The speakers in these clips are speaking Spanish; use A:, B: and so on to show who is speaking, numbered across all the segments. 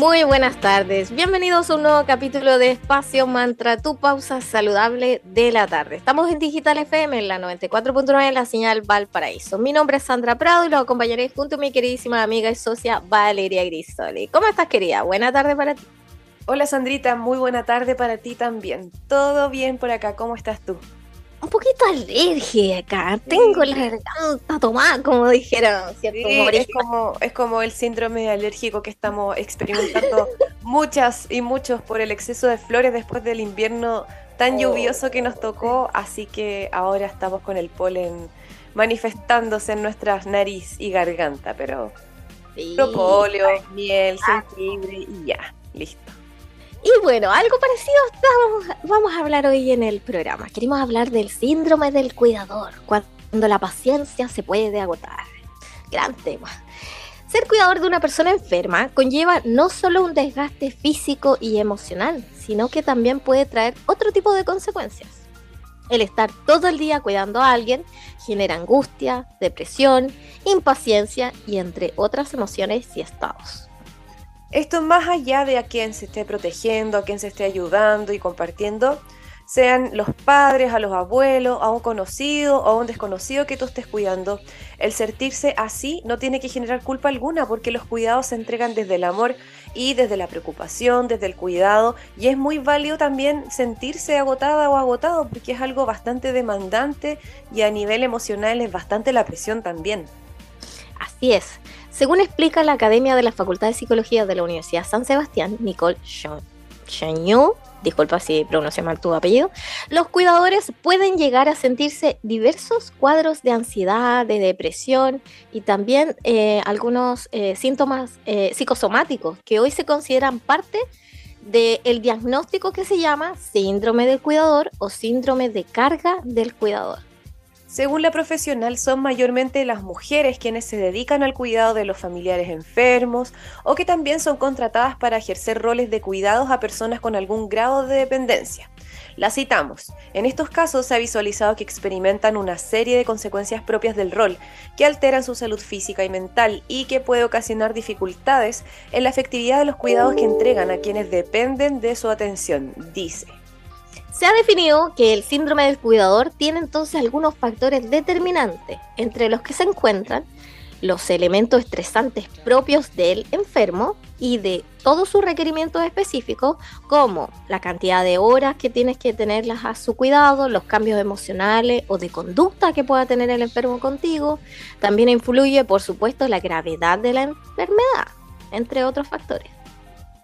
A: Muy buenas tardes, bienvenidos a un nuevo capítulo de Espacio Mantra, tu pausa saludable de la tarde. Estamos en Digital FM en la 94.9 en la señal Valparaíso. Mi nombre es Sandra Prado y lo acompañaré junto a mi queridísima amiga y socia Valeria Grisoli. ¿Cómo estás querida? Buena tarde para ti.
B: Hola Sandrita, muy buena tarde para ti también. Todo bien por acá, ¿cómo estás tú?
A: Un poquito alérgica, tengo la garganta tomada, como dijeron, ¿cierto?
B: es, como, es como el síndrome alérgico que estamos experimentando muchas y muchos por el exceso de flores después del invierno tan oh. lluvioso que nos tocó, así que ahora estamos con el polen manifestándose en nuestras nariz y garganta, pero sí. propóleo, miel, jengibre y ya, listo.
A: Y bueno, algo parecido vamos, a hablar hoy en el programa. Queremos hablar del síndrome del cuidador, cuando la paciencia se puede agotar. Gran tema. Ser cuidador de una persona enferma conlleva no solo un desgaste físico y emocional, sino que también puede traer otro tipo de consecuencias. El estar todo el día cuidando a alguien genera angustia, depresión, impaciencia y entre otras emociones y estados.
B: Esto más allá de a quien se esté protegiendo, a quien se esté ayudando y compartiendo, sean los padres, a los abuelos, a un conocido o a un desconocido que tú estés cuidando. El sentirse así no tiene que generar culpa alguna porque los cuidados se entregan desde el amor y desde la preocupación, desde el cuidado y es muy válido también sentirse agotada o agotado porque es algo bastante demandante y a nivel emocional es bastante la presión también.
A: Así es. Según explica la Academia de la Facultad de Psicología de la Universidad San Sebastián, Nicole Chanyu, disculpa si pronuncio mal tu apellido, los cuidadores pueden llegar a sentirse diversos cuadros de ansiedad, de depresión y también eh, algunos eh, síntomas eh, psicosomáticos que hoy se consideran parte del diagnóstico que se llama síndrome del cuidador o síndrome de carga del cuidador.
B: Según la profesional, son mayormente las mujeres quienes se dedican al cuidado de los familiares enfermos o que también son contratadas para ejercer roles de cuidados a personas con algún grado de dependencia. La citamos. En estos casos se ha visualizado que experimentan una serie de consecuencias propias del rol, que alteran su salud física y mental y que puede ocasionar dificultades en la efectividad de los cuidados que entregan a quienes dependen de su atención, dice.
A: Se ha definido que el síndrome del cuidador tiene entonces algunos factores determinantes, entre los que se encuentran los elementos estresantes propios del enfermo y de todos sus requerimientos específicos, como la cantidad de horas que tienes que tenerlas a su cuidado, los cambios emocionales o de conducta que pueda tener el enfermo contigo. También influye, por supuesto, la gravedad de la enfermedad, entre otros factores.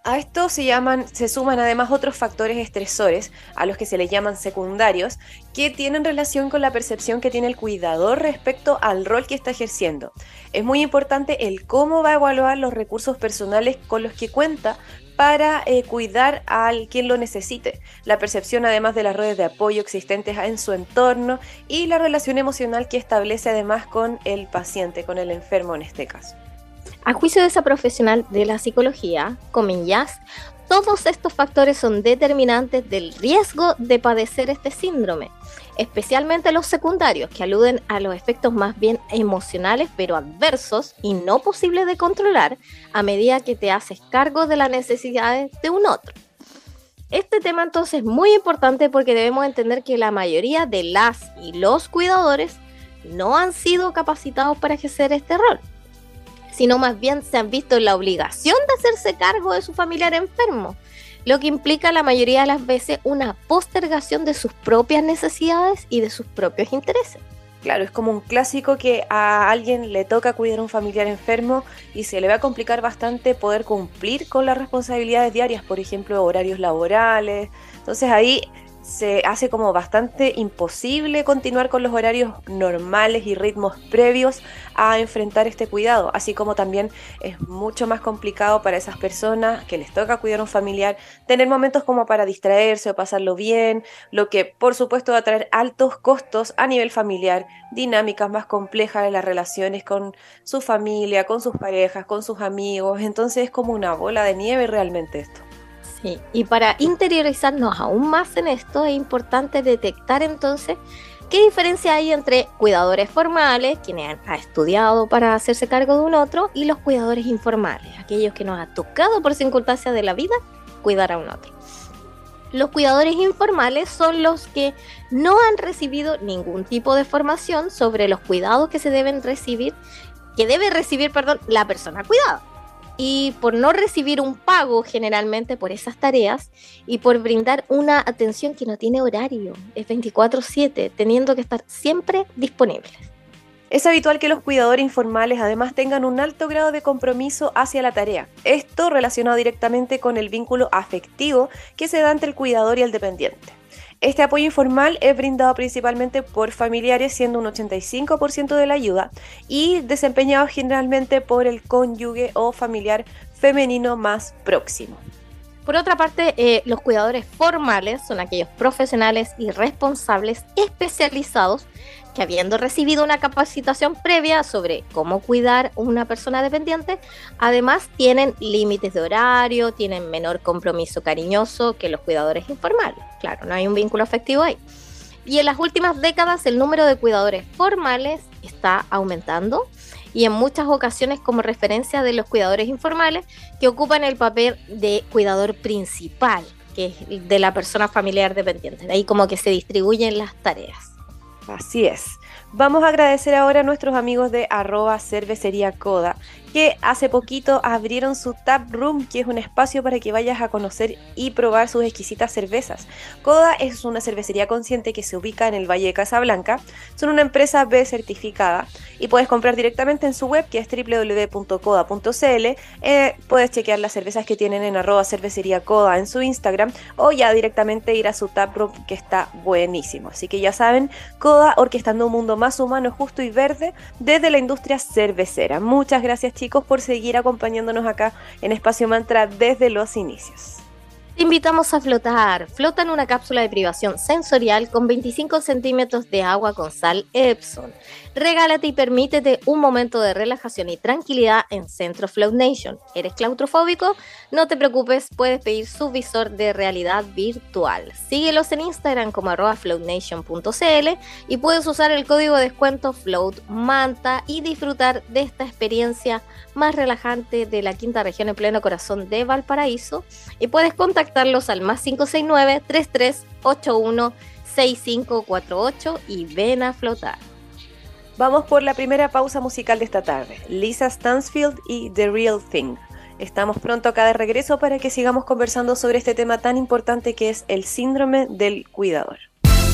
B: A esto se, suman además otros factores estresores, a los que se les llaman secundarios, que tienen relación con la percepción que tiene el cuidador respecto al rol que está ejerciendo. Es muy importante el cómo va a evaluar los recursos personales con los que cuenta para eh, cuidar a quien lo necesite. La percepción además de las redes de apoyo existentes en su entorno y la relación emocional que establece además con el paciente, con el enfermo en este caso.
A: A juicio de esa profesional de la psicología, comillas, todos estos factores son determinantes del riesgo de padecer este síndrome, especialmente los secundarios, que aluden a los efectos más bien emocionales pero adversos y no posibles de controlar a medida que te haces cargo de las necesidades de un otro. Este tema entonces es muy importante porque debemos entender que la mayoría de las y los cuidadores no han sido capacitados para ejercer este rol sino más bien se han visto en la obligación de hacerse cargo de su familiar enfermo, lo que implica la mayoría de las veces una postergación de sus propias necesidades y de sus propios intereses.
B: Claro, es como un clásico que a alguien le toca cuidar a un familiar enfermo y se le va a complicar bastante poder cumplir con las responsabilidades diarias, por ejemplo, horarios laborales. Entonces ahí se hace como bastante imposible continuar con los horarios normales y ritmos previos a enfrentar este cuidado, así como también es mucho más complicado para esas personas que les toca cuidar a un familiar tener momentos como para distraerse o pasarlo bien, lo que por supuesto va a traer altos costos a nivel familiar, dinámicas más complejas de las relaciones con su familia, con sus parejas, con sus amigos, entonces es como una bola de nieve realmente esto.
A: Sí, y para interiorizarnos aún más en esto es importante detectar entonces qué diferencia hay entre cuidadores formales, quienes han estudiado para hacerse cargo de un otro, y los cuidadores informales, aquellos que nos ha tocado por circunstancias de la vida cuidar a un otro. Los cuidadores informales son los que no han recibido ningún tipo de formación sobre los cuidados que se deben recibir, que debe recibir, perdón, la persona cuidada y por no recibir un pago generalmente por esas tareas y por brindar una atención que no tiene horario, es 24/7, teniendo que estar siempre disponibles.
B: Es habitual que los cuidadores informales además tengan un alto grado de compromiso hacia la tarea. Esto relacionado directamente con el vínculo afectivo que se da entre el cuidador y el dependiente. Este apoyo informal es brindado principalmente por familiares, siendo un 85% de la ayuda, y desempeñado generalmente por el cónyuge o familiar femenino más próximo.
A: Por otra parte, eh, los cuidadores formales son aquellos profesionales y responsables especializados que habiendo recibido una capacitación previa sobre cómo cuidar una persona dependiente, además tienen límites de horario, tienen menor compromiso cariñoso que los cuidadores informales. Claro, no hay un vínculo afectivo ahí. Y en las últimas décadas el número de cuidadores formales está aumentando y en muchas ocasiones como referencia de los cuidadores informales que ocupan el papel de cuidador principal, que es de la persona familiar dependiente. De ahí como que se distribuyen las tareas.
B: Así es. Vamos a agradecer ahora a nuestros amigos de arroba cervecería coda que hace poquito abrieron su Tap Room, que es un espacio para que vayas a conocer y probar sus exquisitas cervezas. Coda es una cervecería consciente que se ubica en el Valle de Casablanca. Son una empresa B certificada y puedes comprar directamente en su web que es www.coda.cl. Eh, puedes chequear las cervezas que tienen en arroba cervecería Coda en su Instagram o ya directamente ir a su Tap Room que está buenísimo. Así que ya saben, Coda orquestando un más humano, justo y verde desde la industria cervecera. Muchas gracias chicos por seguir acompañándonos acá en Espacio Mantra desde los inicios.
A: Te invitamos a flotar. Flota en una cápsula de privación sensorial con 25 centímetros de agua con sal Epson. Regálate y permítete un momento de relajación y tranquilidad en Centro Float Nation. ¿Eres claustrofóbico? No te preocupes, puedes pedir su visor de realidad virtual. Síguelos en Instagram como arroba floatnation.cl y puedes usar el código de descuento FloatManta y disfrutar de esta experiencia más relajante de la quinta región en pleno corazón de Valparaíso. Y puedes contactarlos al más 569 3381 6548 y ven a flotar.
B: Vamos por la primera pausa musical de esta tarde. Lisa Stansfield y The Real Thing. Estamos pronto acá de regreso para que sigamos conversando sobre este tema tan importante que es el síndrome del cuidador.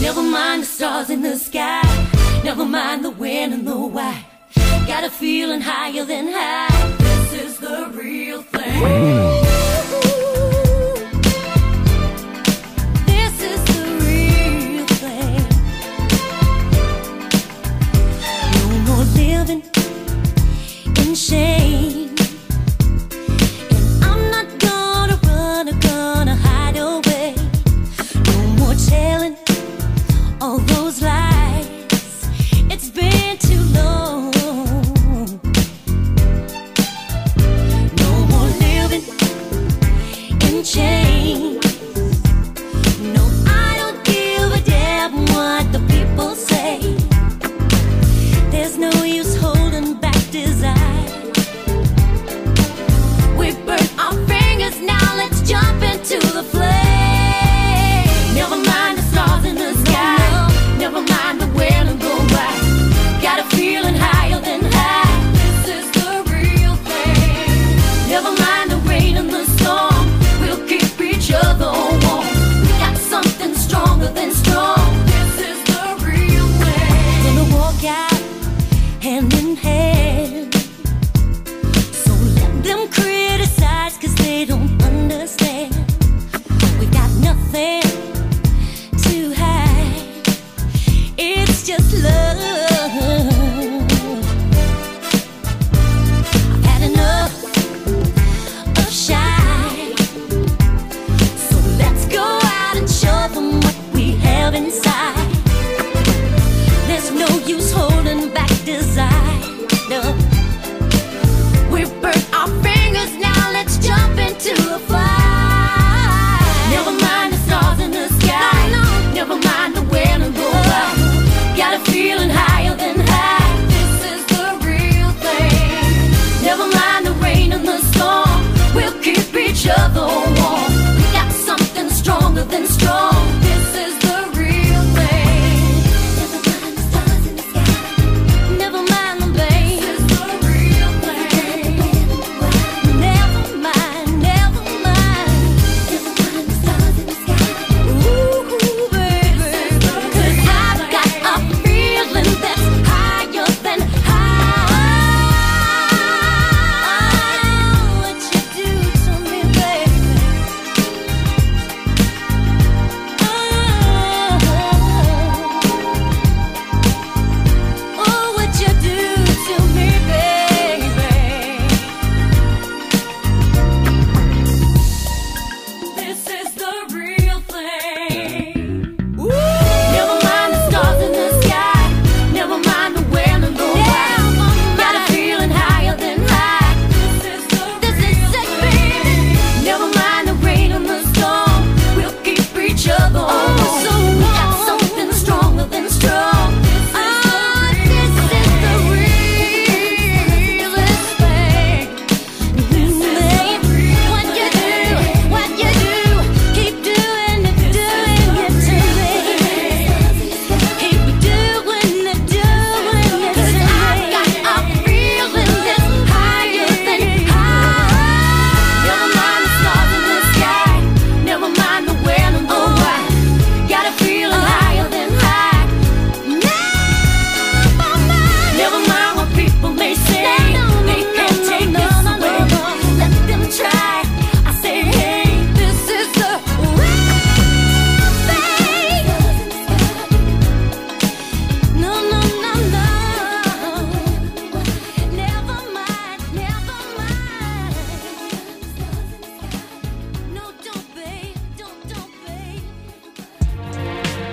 B: Never mind the stars in the sky. Never mind the when and the why. Got a feeling higher than high. This is the real thing. shame.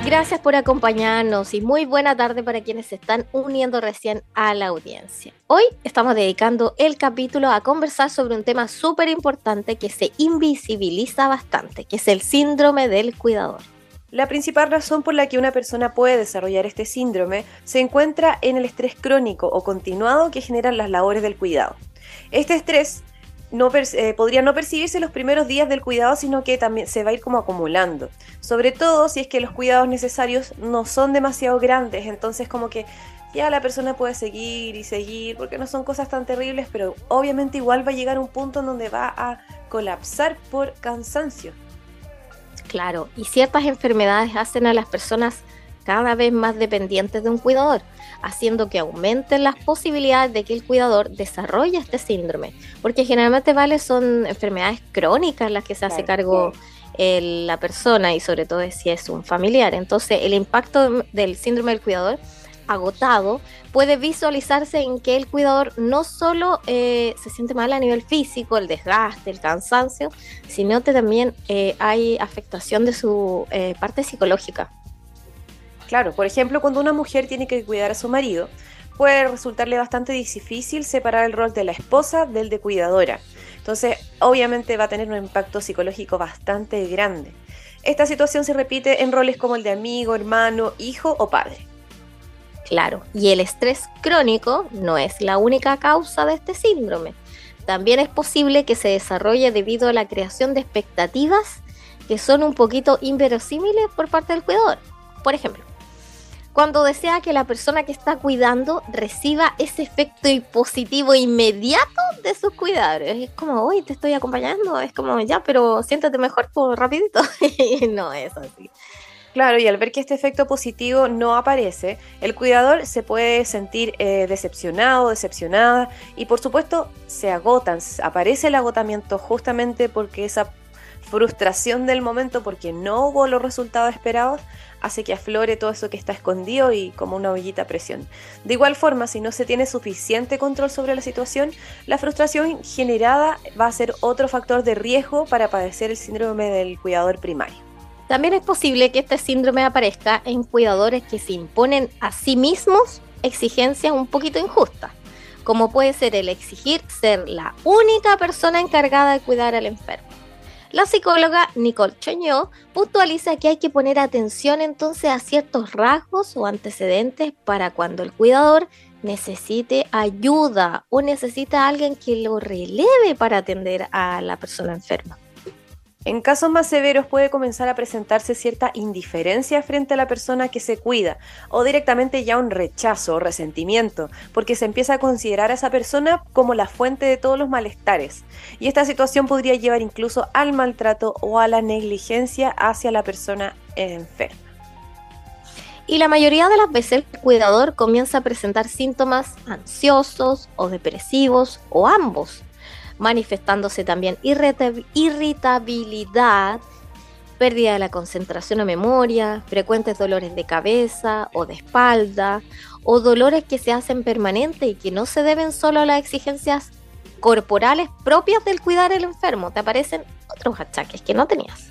A: Gracias por acompañarnos y muy buena tarde para quienes se están uniendo recién a la audiencia. Hoy estamos dedicando el capítulo a conversar sobre un tema súper importante que se invisibiliza bastante, que es el síndrome del cuidador.
B: La principal razón por la que una persona puede desarrollar este síndrome se encuentra en el estrés crónico o continuado que generan las labores del cuidado. Este estrés no eh, podría no percibirse los primeros días del cuidado, sino que también se va a ir como acumulando. Sobre todo si es que los cuidados necesarios no son demasiado grandes, entonces como que ya la persona puede seguir y seguir, porque no son cosas tan terribles, pero obviamente igual va a llegar un punto en donde va a colapsar por cansancio.
A: Claro, y ciertas enfermedades hacen a las personas cada vez más dependientes de un cuidador, haciendo que aumenten las posibilidades de que el cuidador desarrolle este síndrome, porque generalmente vale son enfermedades crónicas las que se hace cargo la persona y sobre todo si es un familiar. Entonces el impacto del síndrome del cuidador agotado puede visualizarse en que el cuidador no solo eh, se siente mal a nivel físico, el desgaste, el cansancio, sino que también eh, hay afectación de su eh, parte psicológica.
B: Claro, por ejemplo, cuando una mujer tiene que cuidar a su marido, puede resultarle bastante difícil separar el rol de la esposa del de cuidadora. Entonces, obviamente va a tener un impacto psicológico bastante grande. Esta situación se repite en roles como el de amigo, hermano, hijo o padre.
A: Claro, y el estrés crónico no es la única causa de este síndrome. También es posible que se desarrolle debido a la creación de expectativas que son un poquito inverosímiles por parte del cuidador. Por ejemplo, cuando desea que la persona que está cuidando reciba ese efecto positivo inmediato de sus cuidadores. Es como, hoy te estoy acompañando, es como, ya, pero siéntate mejor, por rapidito. no es así.
B: Claro, y al ver que este efecto positivo no aparece, el cuidador se puede sentir eh, decepcionado, decepcionada y por supuesto se agotan, aparece el agotamiento justamente porque esa frustración del momento porque no hubo los resultados esperados hace que aflore todo eso que está escondido y como una ollita a presión. De igual forma, si no se tiene suficiente control sobre la situación, la frustración generada va a ser otro factor de riesgo para padecer el síndrome del cuidador primario.
A: También es posible que este síndrome aparezca en cuidadores que se imponen a sí mismos exigencias un poquito injustas, como puede ser el exigir ser la única persona encargada de cuidar al enfermo. La psicóloga Nicole Choñó puntualiza que hay que poner atención entonces a ciertos rasgos o antecedentes para cuando el cuidador necesite ayuda o necesita a alguien que lo releve para atender a la persona enferma.
B: En casos más severos puede comenzar a presentarse cierta indiferencia frente a la persona que se cuida o directamente ya un rechazo o resentimiento, porque se empieza a considerar a esa persona como la fuente de todos los malestares. Y esta situación podría llevar incluso al maltrato o a la negligencia hacia la persona enferma.
A: Y la mayoría de las veces el cuidador comienza a presentar síntomas ansiosos o depresivos o ambos manifestándose también irritabilidad, pérdida de la concentración o memoria, frecuentes dolores de cabeza o de espalda, o dolores que se hacen permanentes y que no se deben solo a las exigencias corporales propias del cuidar al enfermo, te aparecen otros achaques que no tenías.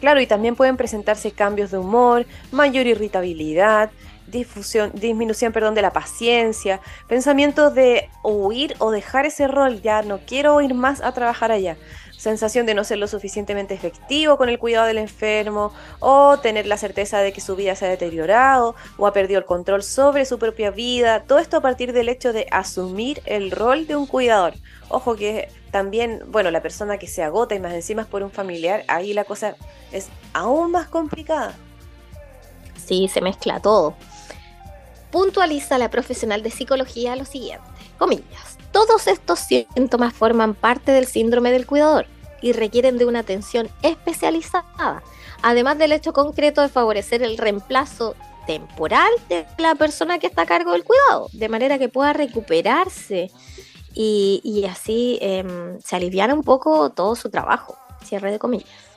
B: Claro, y también pueden presentarse cambios de humor, mayor irritabilidad, difusión, disminución perdón, de la paciencia, pensamientos de huir o dejar ese rol, ya no quiero ir más a trabajar allá, sensación de no ser lo suficientemente efectivo con el cuidado del enfermo o tener la certeza de que su vida se ha deteriorado o ha perdido el control sobre su propia vida, todo esto a partir del hecho de asumir el rol de un cuidador. Ojo que también, bueno, la persona que se agota y más encima es por un familiar, ahí la cosa es aún más complicada.
A: Sí, se mezcla todo puntualiza la profesional de psicología lo siguiente, comillas, todos estos síntomas forman parte del síndrome del cuidador y requieren de una atención especializada, además del hecho concreto de favorecer el reemplazo temporal de la persona que está a cargo del cuidado, de manera que pueda recuperarse y, así em, se aliviara un poco todo su trabajo. Cierre de comillas.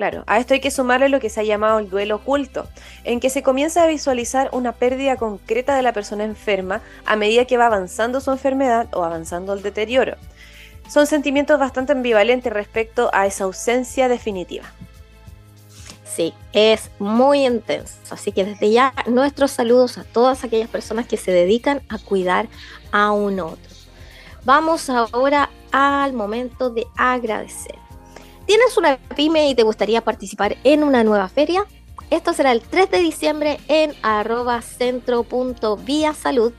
B: Claro, a esto hay que sumarle lo que se ha llamado el duelo oculto, en que se comienza a visualizar una pérdida concreta de la persona enferma a medida que va avanzando su enfermedad o avanzando el deterioro. Son sentimientos bastante ambivalentes respecto a esa ausencia definitiva.
A: Sí, es muy intenso. Así que desde ya nuestros saludos a todas aquellas personas que se dedican a cuidar a un otro. Vamos ahora al momento de agradecer. ¿Tienes una pyme y te gustaría participar en una nueva feria? Esto será el 3 de diciembre en arroba salud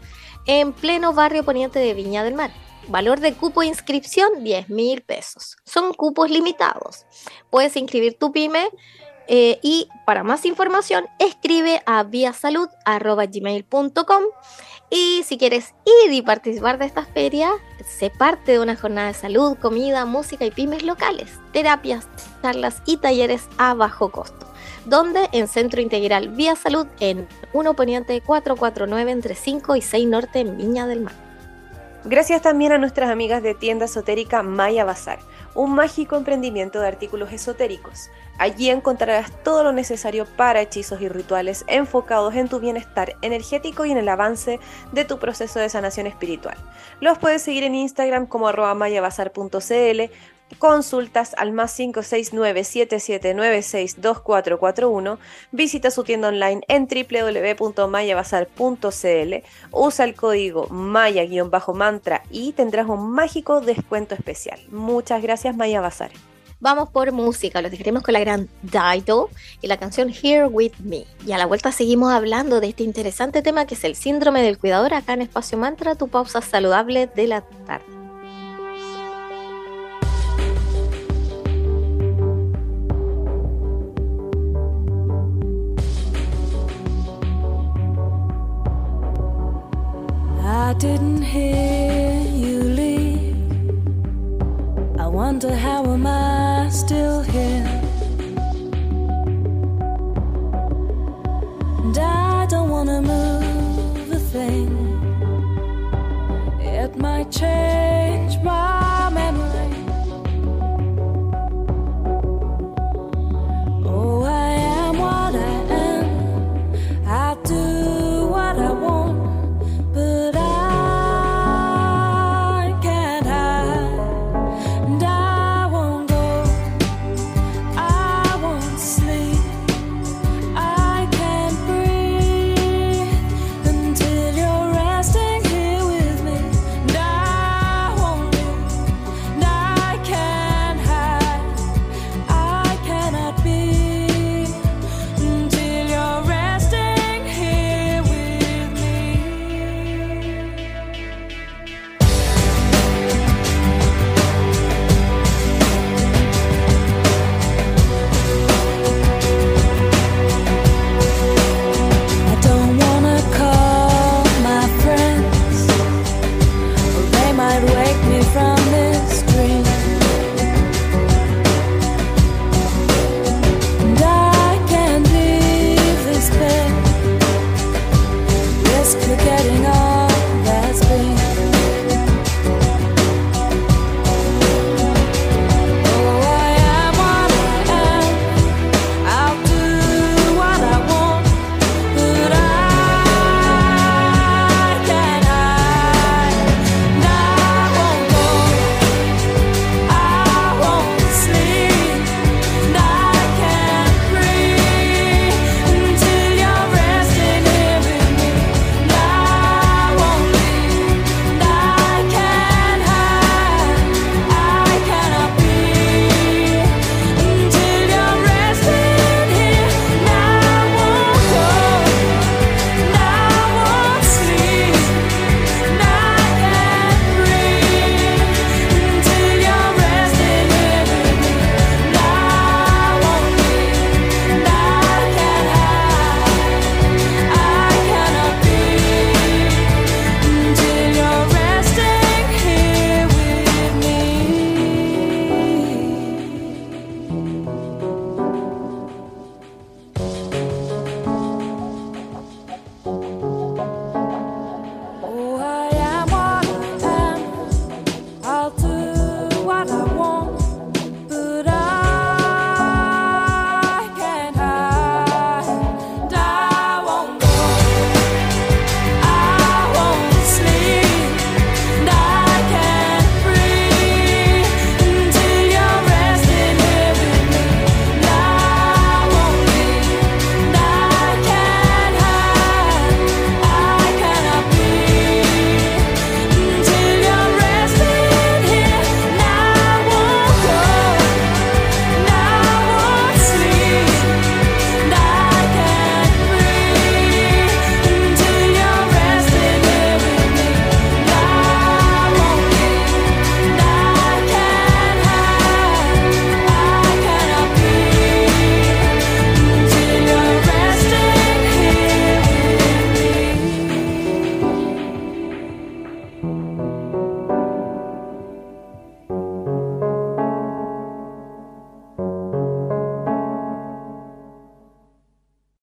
A: en pleno barrio poniente de Viña del Mar. Valor de cupo inscripción 10 mil pesos. Son cupos limitados. Puedes inscribir tu pyme eh, y para más información escribe a viasalud.gmail.com y si quieres ir y participar de esta feria, sé parte de una jornada de salud, comida, música y pymes locales, terapias, charlas y talleres a bajo costo donde en Centro Integral Vía Salud en 1 Poniente 449 entre 5 y 6 Norte en Viña del Mar.
B: Gracias también a nuestras amigas de tienda esotérica Maya Bazar, un mágico emprendimiento de artículos esotéricos. Allí encontrarás todo lo necesario para hechizos y rituales enfocados en tu bienestar energético y en el avance de tu proceso de sanación espiritual. Los puedes seguir en Instagram como mayabazar.cl Consultas al más 569-7796-2441. Visita su tienda online en www.mayabazar.cl. Usa el código maya-mantra y tendrás un mágico descuento especial. Muchas gracias, Maya Bazar.
A: Vamos por música, los dejaremos con la gran Dido y la canción Here With Me. Y a la vuelta seguimos hablando de este interesante tema que es el síndrome del cuidador acá en Espacio Mantra, tu pausa saludable de la tarde.
C: Didn't hear you leave. I wonder how am I still here? And I don't wanna move a thing. Change my